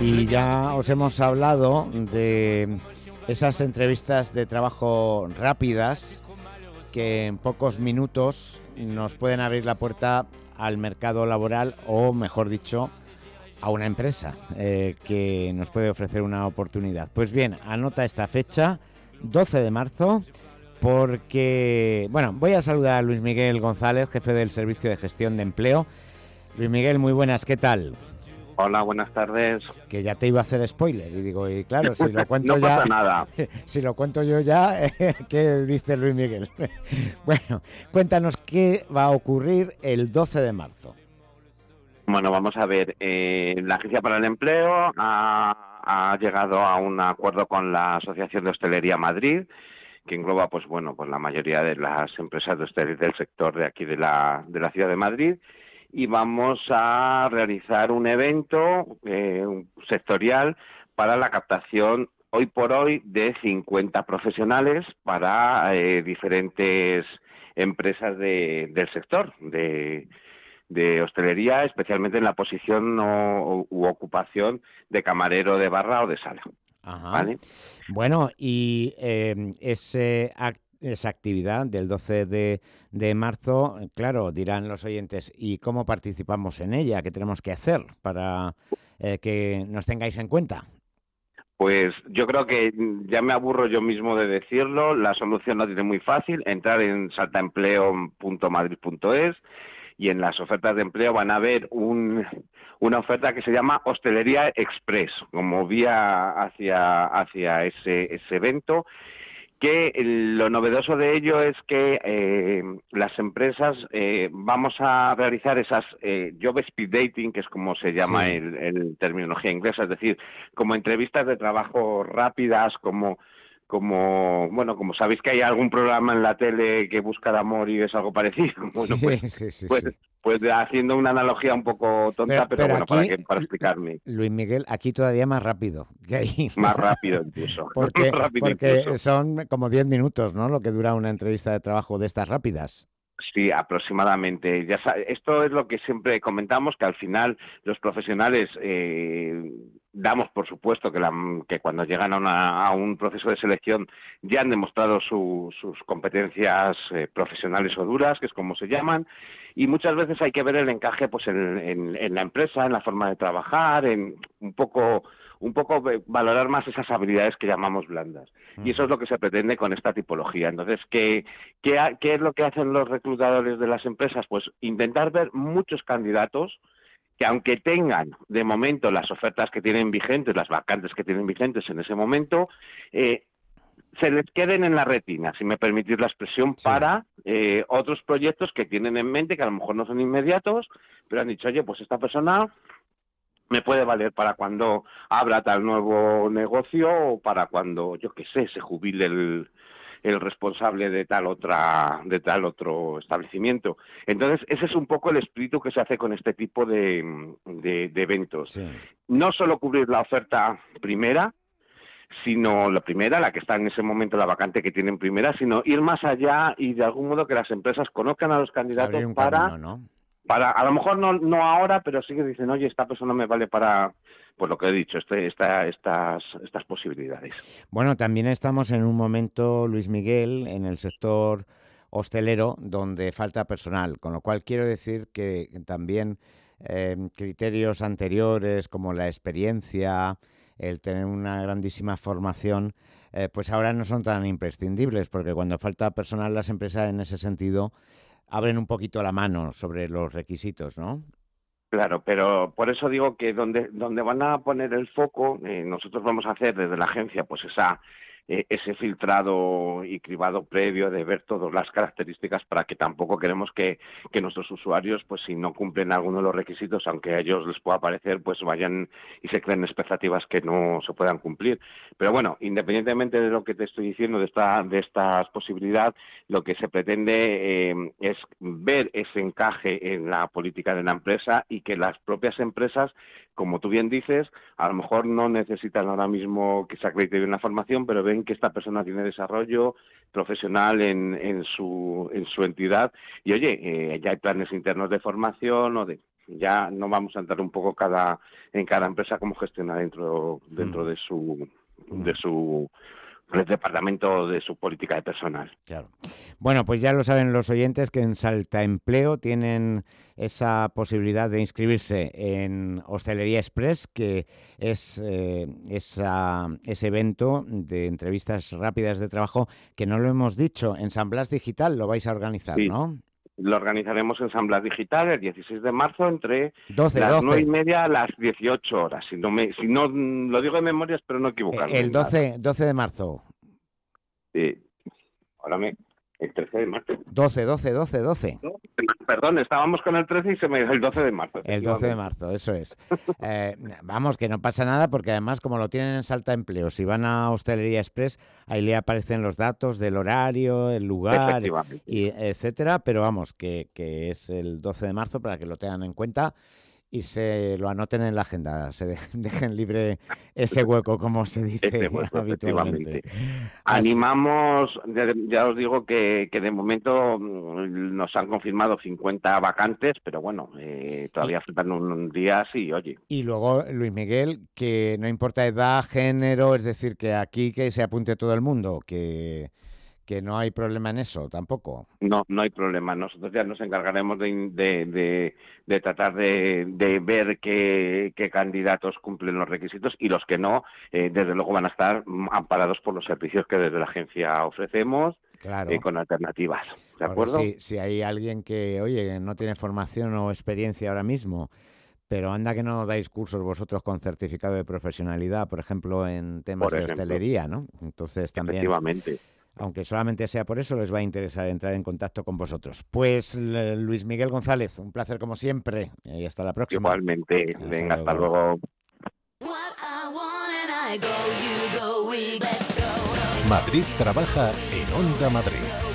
Y ya os hemos hablado de esas entrevistas de trabajo rápidas que en pocos minutos nos pueden abrir la puerta al mercado laboral o, mejor dicho, a una empresa eh, que nos puede ofrecer una oportunidad. Pues bien, anota esta fecha, 12 de marzo, porque, bueno, voy a saludar a Luis Miguel González, jefe del Servicio de Gestión de Empleo. Luis Miguel, muy buenas, ¿qué tal? Hola, buenas tardes. Que ya te iba a hacer spoiler y digo, y claro, si lo cuento no ya. Pasa nada. Si lo cuento yo ya, ¿qué dice Luis Miguel? Bueno, cuéntanos qué va a ocurrir el 12 de marzo. Bueno, vamos a ver. Eh, la Agencia para el Empleo ha, ha, llegado a un acuerdo con la Asociación de Hostelería Madrid, que engloba, pues bueno, pues la mayoría de las empresas de hostelería del sector de aquí de la, de la ciudad de Madrid y vamos a realizar un evento eh, sectorial para la captación hoy por hoy de 50 profesionales para eh, diferentes empresas de, del sector de, de, hostelería, especialmente en la posición o, u ocupación de camarero de barra o de sala. Ajá. ¿vale? Bueno, y eh, ese acto esa actividad del 12 de, de, marzo, claro, dirán los oyentes, ¿y cómo participamos en ella? ¿Qué tenemos que hacer para eh, que nos tengáis en cuenta? Pues yo creo que ya me aburro yo mismo de decirlo, la solución la tiene muy fácil, entrar en saltaempleo.madrid.es y en las ofertas de empleo van a ver un, una oferta que se llama Hostelería Express, como vía hacia, hacia ese, ese evento que lo novedoso de ello es que eh, las empresas eh, vamos a realizar esas eh, job speed dating, que es como se llama sí. el, el, terminología inglesa, es decir, como entrevistas de trabajo rápidas, como como bueno como sabéis que hay algún programa en la tele que busca el amor y es algo parecido bueno pues, sí, sí, pues, pues haciendo una analogía un poco tonta, pero, pero, pero bueno, aquí, para, que, para, explicarme. Luis Miguel, aquí todavía más rápido que ahí. Más rápido incluso. porque, rápido porque incluso. son como 10 minutos, ¿no? Lo que dura una entrevista de trabajo de estas rápidas. Sí, aproximadamente. Ya esto es lo que siempre comentamos, que al final los profesionales eh, damos por supuesto que, la, que cuando llegan a, una, un proceso de selección ya han demostrado su, sus competencias eh, profesionales o duras, que es como se llaman, y muchas veces hay que ver el encaje pues en, en, en la empresa, en la forma de trabajar, en un poco un poco valorar más esas habilidades que llamamos blandas. Y eso es lo que se pretende con esta tipología. Entonces, ¿qué, qué, qué es lo que hacen los reclutadores de las empresas? Pues intentar ver muchos candidatos que aunque tengan de momento las ofertas que tienen vigentes, las vacantes que tienen vigentes en ese momento, eh, se les queden en la retina, si me permitís la expresión, sí. para eh, otros proyectos que tienen en mente, que a lo mejor no son inmediatos, pero han dicho, oye, pues esta persona me puede valer para cuando abra tal nuevo negocio o para cuando, yo qué sé, se jubile el, el responsable de tal otra de tal otro establecimiento. Entonces, ese es un poco el espíritu que se hace con este tipo de, de, de eventos. Sí. No solo cubrir la oferta primera, sino la primera, la que está en ese momento la vacante que tienen primera, sino ir más allá y de algún modo que las empresas conozcan a los candidatos para camino, ¿no? Para a lo mejor no, no ahora, pero sí que dicen, oye, esta persona me vale para, pues lo que he dicho, este, esta, estas, estas posibilidades. Bueno, también estamos en un momento, Luis Miguel, en el sector hostelero donde falta personal, con lo cual quiero decir que también eh, criterios anteriores como la experiencia, el tener una grandísima formación, eh, pues ahora no son tan imprescindibles, porque cuando falta personal las empresas en ese sentido abren un poquito la mano sobre los requisitos, ¿no? Claro, pero por eso digo que donde, donde van a poner el foco, eh, nosotros vamos a hacer desde la agencia pues esa eh, ese filtrado y cribado previo de ver todas las características para que tampoco queremos que, que, nuestros usuarios, pues si no cumplen alguno de los requisitos, aunque a ellos les pueda parecer, pues vayan y se creen expectativas que no se puedan cumplir. Pero bueno, independientemente de lo que te estoy diciendo de esta de estas posibilidad, lo que se pretende eh, es ver ese encaje en la política de la empresa y que las propias empresas como tú bien dices, a lo mejor no necesitan ahora mismo que se acredite una formación, pero ven que esta persona tiene desarrollo profesional en, en, su, en su entidad y oye, eh, ya hay planes internos de formación o de Ya no vamos a entrar un poco cada en cada empresa cómo gestiona dentro dentro mm. de su de su departamento de su política de personal. Claro. Bueno, pues ya lo saben los oyentes que en Salta Empleo tienen esa posibilidad de inscribirse en Hostelería Express, que es eh, ese evento de entrevistas rápidas de trabajo que no lo hemos dicho, en San Blas Digital lo vais a organizar, ¿no? Lo organizaremos en San Blas Digital el 16 de marzo entre las 9 y media a las 18 horas. Si no, me, si no lo digo de memoria, espero no equivocarme. El 12, 12 de marzo. Sí. Ahora me, el 13 de marzo. 12, 12, 12, 12. perdón, estábamos con el 13 y se me dio el 12 de marzo. El 12 de marzo, eso es. Eh, vamos, que no pasa nada porque además como lo tienen en Salta Empleo, si van a Hostelería Express, ahí le aparecen los datos del horario, el lugar, y etcétera, pero vamos, que, que es el 12 de marzo para que lo tengan en cuenta y se lo anoten en la agenda, se dejen libre ese hueco, como se dice habitualmente. Animamos, ya os digo que, que, de momento mm, nos han confirmado 50 vacantes, pero bueno, eh, todavía faltan un, día, sí, oye. Y luego, Luis Miguel, que no importa edad, género, es decir, que aquí que se apunte todo el mundo, que que no hay problema en eso tampoco. No, no hay problema. Nosotros ya nos encargaremos de, de, tratar de, ver qué, candidatos cumplen los requisitos y los que no, eh, desde luego van a estar amparados por los servicios que desde la agencia ofrecemos claro. Eh, con alternativas. ¿De acuerdo? Si, si hay alguien que, oye, no tiene formación o experiencia ahora mismo, pero anda que no dais cursos vosotros con certificado de profesionalidad, por ejemplo, en temas de hostelería, ¿no? Entonces también... Efectivamente aunque solamente sea por eso, les va a interesar entrar en contacto con vosotros. Pues Luis Miguel González, un placer como siempre y hasta la próxima. Igualmente, venga, hasta luego. Madrid trabaja en Onda Madrid.